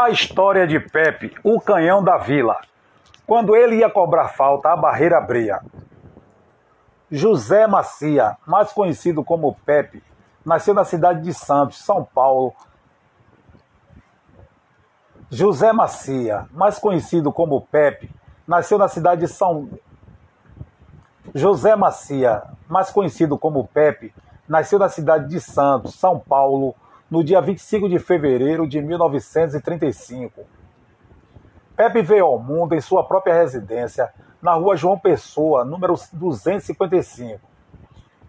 A história de Pepe, o canhão da vila. Quando ele ia cobrar falta, a barreira abria. José Macia, mais conhecido como Pepe, nasceu na cidade de Santos, São Paulo. José Macia, mais conhecido como Pepe, nasceu na cidade de São José Macia, mais conhecido como Pepe, nasceu na cidade de Santos, São Paulo, no dia 25 de fevereiro de 1935. Pepe veio ao mundo em sua própria residência, na rua João Pessoa, número 255.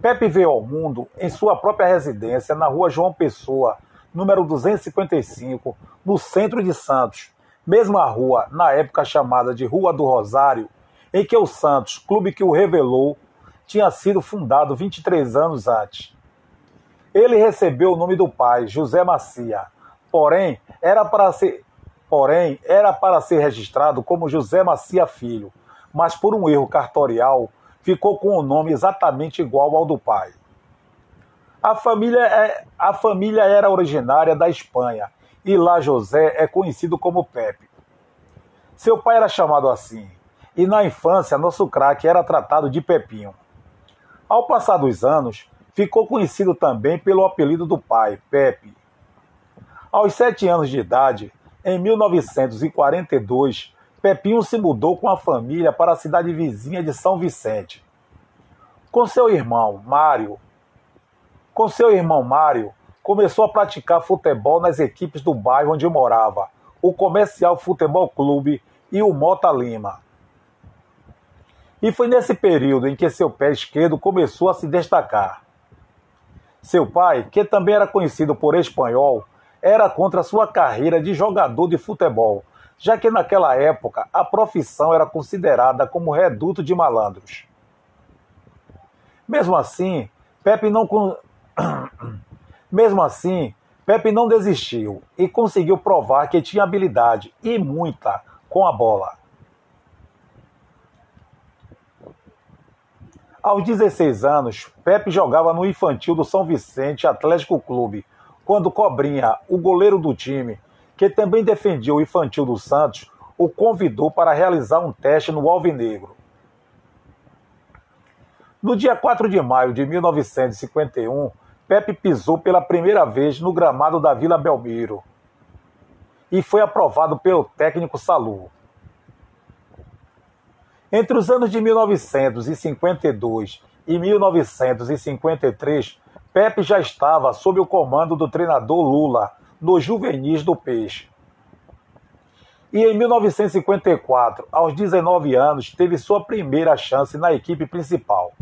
Pepe veio ao mundo em sua própria residência, na rua João Pessoa, número 255, no centro de Santos, mesma rua, na época chamada de Rua do Rosário, em que o Santos, clube que o revelou, tinha sido fundado 23 anos antes. Ele recebeu o nome do pai, José Macia, porém era para ser, porém era para ser registrado como José Macia Filho, mas por um erro cartorial ficou com o nome exatamente igual ao do pai. A família, é, a família era originária da Espanha e lá José é conhecido como Pepe. Seu pai era chamado assim, e na infância nosso craque era tratado de Pepinho. Ao passar dos anos, ficou conhecido também pelo apelido do pai, Pepe. Aos sete anos de idade, em 1942, Pepinho se mudou com a família para a cidade vizinha de São Vicente. Com seu irmão, Mário, com seu irmão Mário, começou a praticar futebol nas equipes do bairro onde morava, o Comercial Futebol Clube e o Mota Lima. E foi nesse período em que seu pé esquerdo começou a se destacar. Seu pai, que também era conhecido por espanhol, era contra sua carreira de jogador de futebol, já que naquela época a profissão era considerada como reduto de malandros. Mesmo assim, Pepe não Mesmo assim, Pepe não desistiu e conseguiu provar que tinha habilidade e muita com a bola. Aos 16 anos, Pepe jogava no infantil do São Vicente Atlético Clube, quando Cobrinha, o goleiro do time, que também defendia o infantil do Santos, o convidou para realizar um teste no Alvinegro. No dia 4 de maio de 1951, Pepe pisou pela primeira vez no gramado da Vila Belmiro e foi aprovado pelo técnico Salu. Entre os anos de 1952 e 1953, Pepe já estava sob o comando do treinador Lula no Juvenis do Peixe. E em 1954, aos 19 anos, teve sua primeira chance na equipe principal.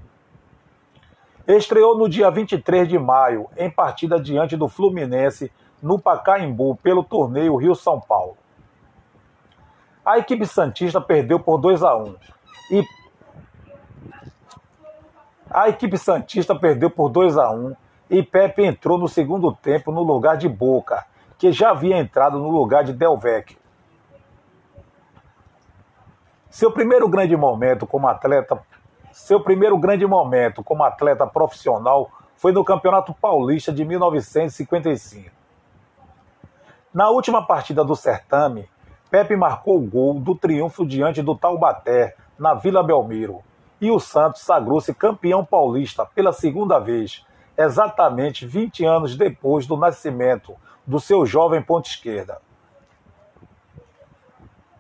Estreou no dia 23 de maio, em partida diante do Fluminense, no Pacaembu, pelo torneio Rio-São Paulo. A equipe Santista perdeu por 2 a 1 e a equipe Santista perdeu por 2 a 1 e Pepe entrou no segundo tempo no lugar de Boca, que já havia entrado no lugar de Del Vecchio. Seu primeiro grande momento como atleta, seu primeiro grande momento como atleta profissional foi no Campeonato Paulista de 1955. Na última partida do certame, Pepe marcou o gol do triunfo diante do Taubaté na Vila Belmiro. E o Santos sagrou-se campeão paulista pela segunda vez, exatamente 20 anos depois do nascimento do seu jovem ponta esquerda.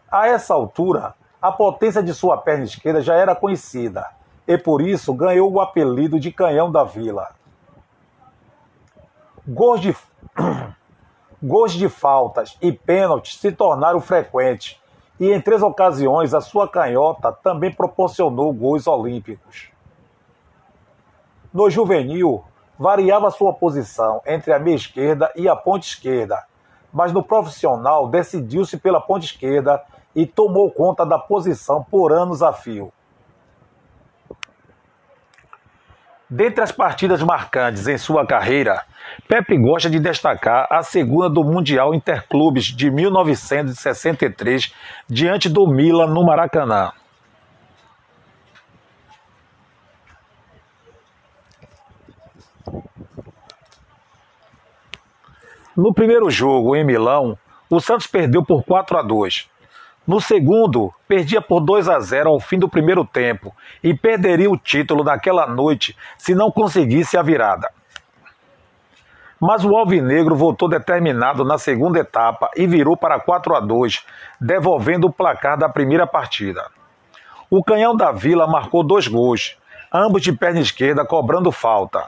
A essa altura, a potência de sua perna esquerda já era conhecida, e por isso ganhou o apelido de Canhão da Vila. Gols de, Gols de faltas e pênaltis se tornaram frequentes e em três ocasiões a sua canhota também proporcionou gols olímpicos. No juvenil, variava sua posição entre a meia esquerda e a ponta esquerda, mas no profissional decidiu-se pela ponta esquerda e tomou conta da posição por anos a fio. Dentre as partidas marcantes em sua carreira, Pepe gosta de destacar a segunda do Mundial Interclubes de 1963 diante do Milan no Maracanã. No primeiro jogo em Milão, o Santos perdeu por 4 a 2. No segundo, perdia por 2 a 0 ao fim do primeiro tempo e perderia o título naquela noite se não conseguisse a virada. Mas o Alvinegro voltou determinado na segunda etapa e virou para 4 a 2, devolvendo o placar da primeira partida. O canhão da Vila marcou dois gols, ambos de perna esquerda cobrando falta.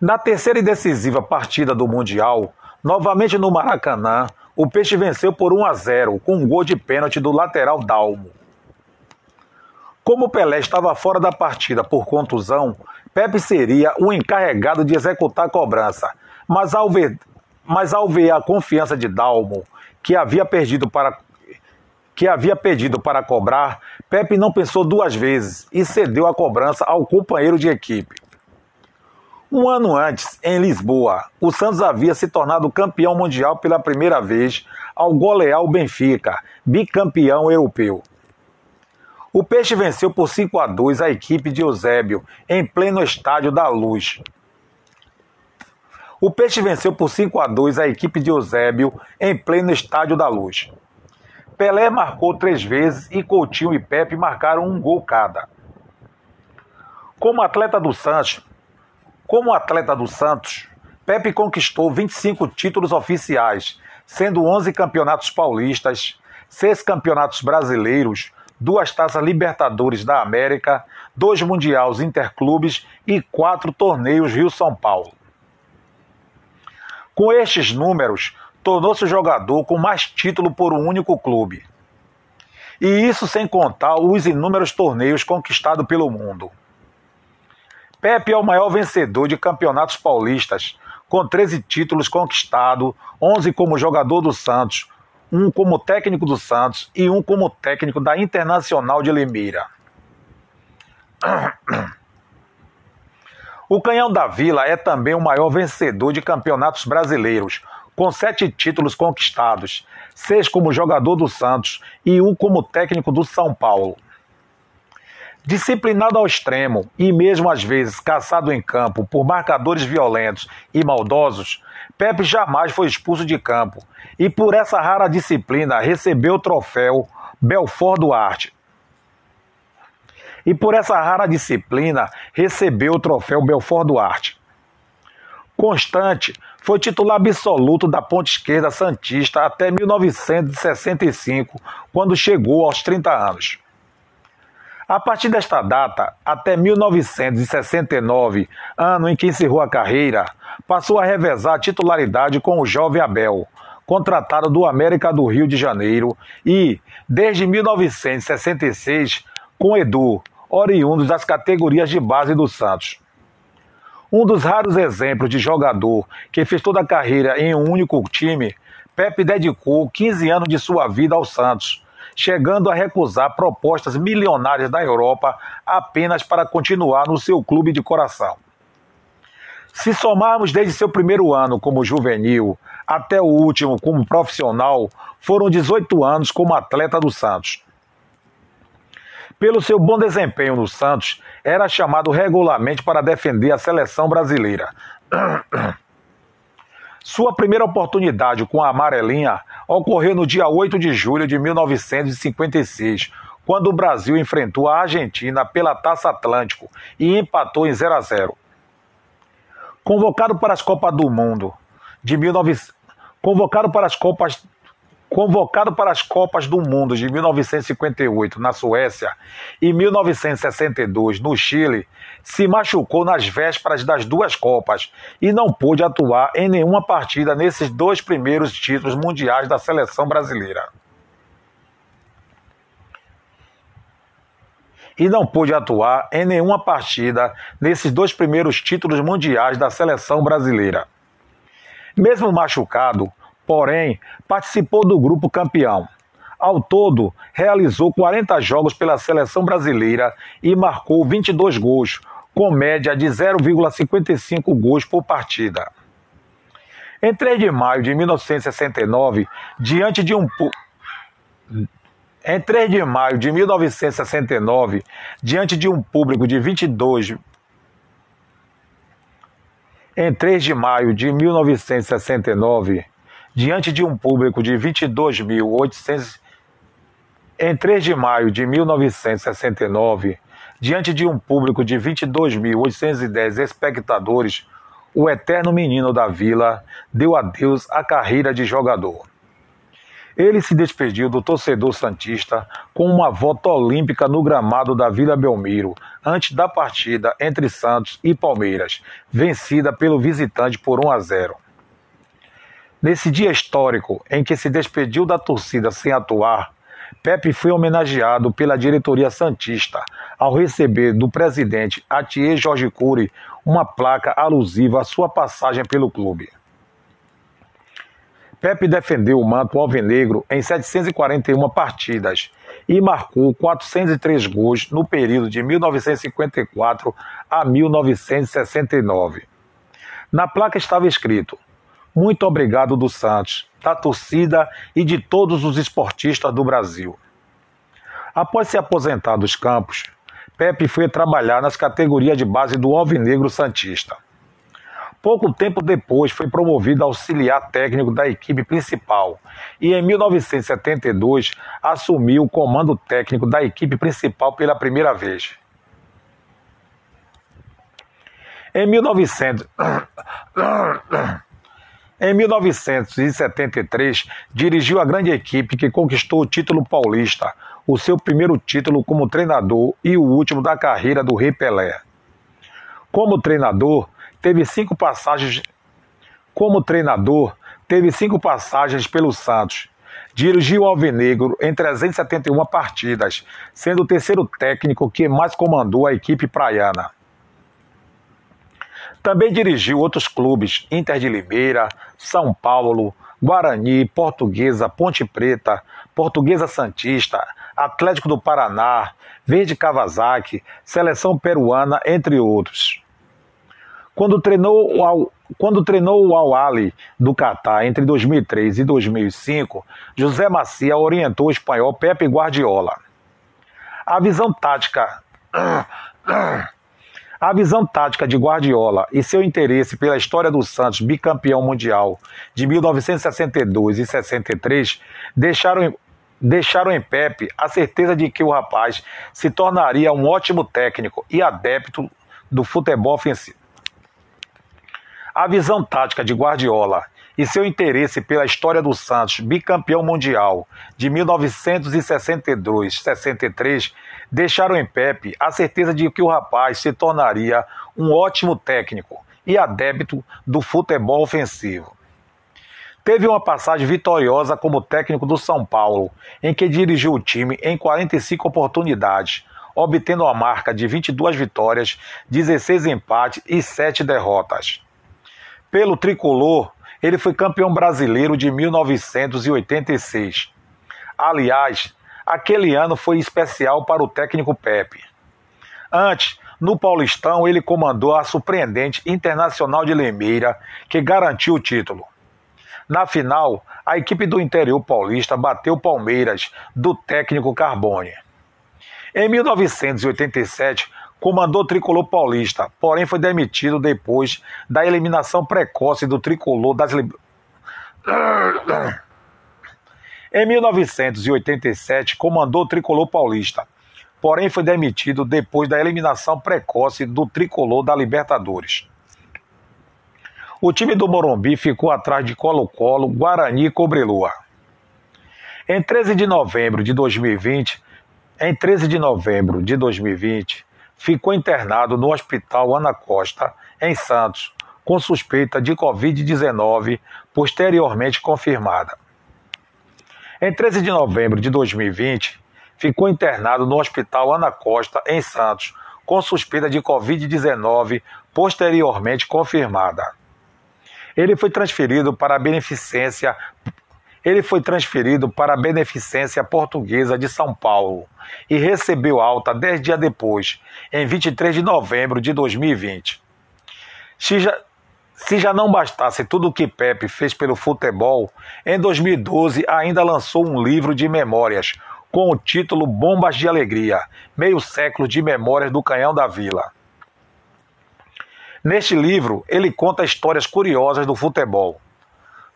Na terceira e decisiva partida do Mundial, novamente no Maracanã, o Peixe venceu por 1 a 0 com um gol de pênalti do lateral Dalmo. Como Pelé estava fora da partida por contusão, Pepe seria o encarregado de executar a cobrança, mas ao ver, mas ao ver a confiança de Dalmo, que havia perdido para que havia pedido para cobrar, Pepe não pensou duas vezes e cedeu a cobrança ao companheiro de equipe. Um ano antes, em Lisboa, o Santos havia se tornado campeão mundial pela primeira vez ao golear o Benfica, bicampeão europeu. O Peixe venceu por 5 a 2 a equipe de Eusébio, em pleno estádio da Luz. O Peixe venceu por 5 a 2 a equipe de Eusébio, em pleno estádio da Luz. Pelé marcou três vezes e Coutinho e Pepe marcaram um gol cada. Como atleta do Santos, como atleta do Santos, Pepe conquistou 25 títulos oficiais, sendo 11 campeonatos paulistas, seis campeonatos brasileiros, duas taças Libertadores da América, dois Mundiais Interclubes e quatro torneios Rio-São Paulo. Com estes números, tornou-se o jogador com mais título por um único clube. E isso sem contar os inúmeros torneios conquistados pelo mundo. Pepe é o maior vencedor de campeonatos paulistas, com 13 títulos conquistados, 11 como jogador do Santos, um como técnico do Santos e um como técnico da Internacional de Limeira. O Canhão da Vila é também o maior vencedor de campeonatos brasileiros, com sete títulos conquistados, seis como jogador do Santos e um como técnico do São Paulo. Disciplinado ao extremo e mesmo às vezes caçado em campo por marcadores violentos e maldosos, Pepe jamais foi expulso de campo e por essa rara disciplina recebeu o troféu Belfort Duarte. E por essa rara disciplina recebeu o troféu Belfort Duarte. Constante foi titular absoluto da ponta esquerda Santista até 1965, quando chegou aos 30 anos. A partir desta data, até 1969, ano em que encerrou a carreira, passou a revezar a titularidade com o jovem Abel, contratado do América do Rio de Janeiro, e, desde 1966, com Edu, oriundo das categorias de base do Santos. Um dos raros exemplos de jogador que fez toda a carreira em um único time, Pepe dedicou 15 anos de sua vida ao Santos, chegando a recusar propostas milionárias da Europa apenas para continuar no seu clube de coração. Se somarmos desde seu primeiro ano como juvenil até o último como profissional, foram 18 anos como atleta do Santos. Pelo seu bom desempenho no Santos, era chamado regularmente para defender a seleção brasileira. Sua primeira oportunidade com a amarelinha ocorreu no dia 8 de julho de 1956, quando o Brasil enfrentou a Argentina pela Taça Atlântico e empatou em 0 a 0. Convocado para as Copas do Mundo de 19... convocado para as Copas Convocado para as Copas do Mundo de 1958 na Suécia e 1962 no Chile, se machucou nas vésperas das duas Copas e não pôde atuar em nenhuma partida nesses dois primeiros títulos mundiais da seleção brasileira. E não pôde atuar em nenhuma partida nesses dois primeiros títulos mundiais da seleção brasileira. Mesmo machucado, porém, participou do grupo campeão. Ao todo, realizou 40 jogos pela seleção brasileira e marcou 22 gols, com média de 0,55 gols por partida. Em 3 de maio de 1969, diante de um em 3 de maio de 1969, diante de um público de 22 Em 3 de maio de 1969, diante de um público de 22.800 em 3 de maio de 1969, diante de um público de 22.810 espectadores, o eterno menino da vila deu adeus à carreira de jogador. Ele se despediu do torcedor Santista com uma volta olímpica no gramado da Vila Belmiro, antes da partida entre Santos e Palmeiras, vencida pelo visitante por 1 a 0. Nesse dia histórico em que se despediu da torcida sem atuar, Pepe foi homenageado pela diretoria Santista ao receber do presidente Atier Jorge Cury uma placa alusiva à sua passagem pelo clube. Pepe defendeu o manto alvinegro em 741 partidas e marcou 403 gols no período de 1954 a 1969. Na placa estava escrito: Muito obrigado do Santos, da torcida e de todos os esportistas do Brasil. Após se aposentar dos campos, Pepe foi trabalhar nas categorias de base do Alvinegro Santista. Pouco tempo depois foi promovido auxiliar técnico da equipe principal e em 1972 assumiu o comando técnico da equipe principal pela primeira vez. Em 1900 Em 1973, dirigiu a grande equipe que conquistou o título paulista, o seu primeiro título como treinador e o último da carreira do Rei Pelé. Como treinador, teve cinco passagens como treinador, teve cinco passagens pelo Santos. Dirigiu o Alvinegro em 371 partidas, sendo o terceiro técnico que mais comandou a equipe praiana. Também dirigiu outros clubes: Inter de Limeira, São Paulo, Guarani, Portuguesa, Ponte Preta, Portuguesa Santista, Atlético do Paraná, Verde Kawasaki, Seleção Peruana, entre outros. Quando treinou o quando treinou o Al-Ali do Catar entre 2003 e 2005, José Macia orientou o espanhol Pepe Guardiola. A visão tática a visão tática de Guardiola e seu interesse pela história do Santos bicampeão mundial de 1962 e 63 deixaram, deixaram em Pepe a certeza de que o rapaz se tornaria um ótimo técnico e adepto do futebol ofensivo. A visão tática de Guardiola e seu interesse pela história do Santos, bicampeão mundial de 1962-63, deixaram em Pepe a certeza de que o rapaz se tornaria um ótimo técnico e adébito do futebol ofensivo. Teve uma passagem vitoriosa como técnico do São Paulo, em que dirigiu o time em 45 oportunidades, obtendo a marca de 22 vitórias, 16 empates e 7 derrotas. Pelo tricolor, ele foi campeão brasileiro de 1986. Aliás, aquele ano foi especial para o técnico Pepe. Antes, no Paulistão, ele comandou a surpreendente Internacional de Limeira, que garantiu o título. Na final, a equipe do interior paulista bateu Palmeiras, do técnico Carbone. Em 1987, comandou o tricolor paulista, porém foi demitido depois da eliminação precoce do tricolor das. Em 1987, comandou o tricolor paulista, porém foi demitido depois da eliminação precoce do tricolor da Libertadores. O time do Morumbi ficou atrás de Colo-Colo, Guarani e Cobreloa. Em 13 de novembro de 2020, em 13 de novembro de 2020, ficou internado no Hospital Ana Costa, em Santos, com suspeita de Covid-19, posteriormente confirmada. Em 13 de novembro de 2020, ficou internado no Hospital Ana Costa, em Santos, com suspeita de Covid-19, posteriormente confirmada. Ele foi transferido para a Beneficência ele foi transferido para a Beneficência Portuguesa de São Paulo e recebeu alta dez dias depois, em 23 de novembro de 2020. Se já, se já não bastasse tudo o que Pepe fez pelo futebol, em 2012 ainda lançou um livro de memórias com o título Bombas de Alegria Meio século de memórias do Canhão da Vila. Neste livro, ele conta histórias curiosas do futebol.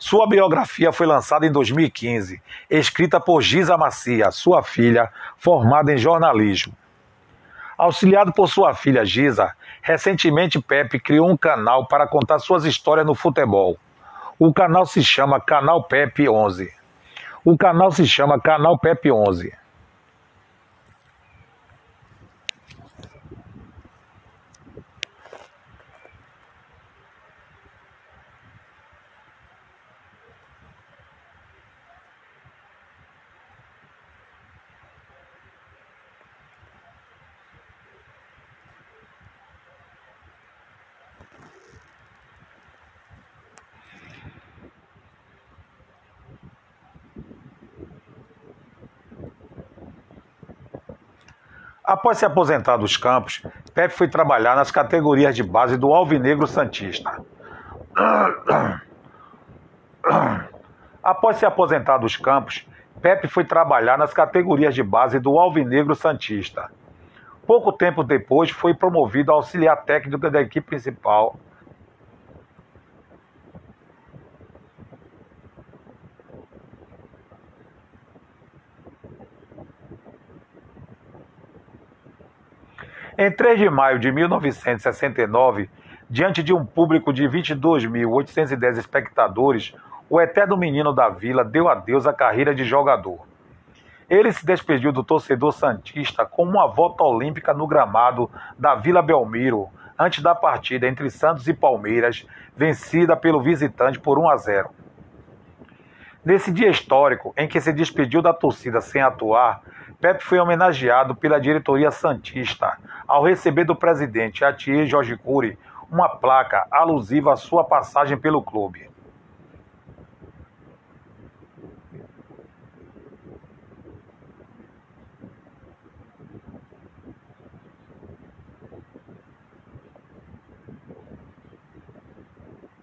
Sua biografia foi lançada em 2015, escrita por Giza Macia, sua filha, formada em jornalismo. Auxiliado por sua filha Giza, recentemente Pepe criou um canal para contar suas histórias no futebol. O canal se chama Canal Pepe 11. O canal se chama Canal Pepe 11. Após se aposentar dos campos, Pepe foi trabalhar nas categorias de base do Alvinegro Santista. Após se aposentar dos campos, Pepe foi trabalhar nas categorias de base do Alvinegro Santista. Pouco tempo depois, foi promovido a auxiliar técnico da equipe principal Em 3 de maio de 1969, diante de um público de 22.810 espectadores, o eterno menino da vila deu adeus à carreira de jogador. Ele se despediu do torcedor santista com uma volta olímpica no gramado da Vila Belmiro, antes da partida entre Santos e Palmeiras, vencida pelo visitante por 1 a 0. Nesse dia histórico, em que se despediu da torcida sem atuar, Pepe foi homenageado pela diretoria Santista ao receber do presidente Atier Jorge Cury uma placa alusiva à sua passagem pelo clube.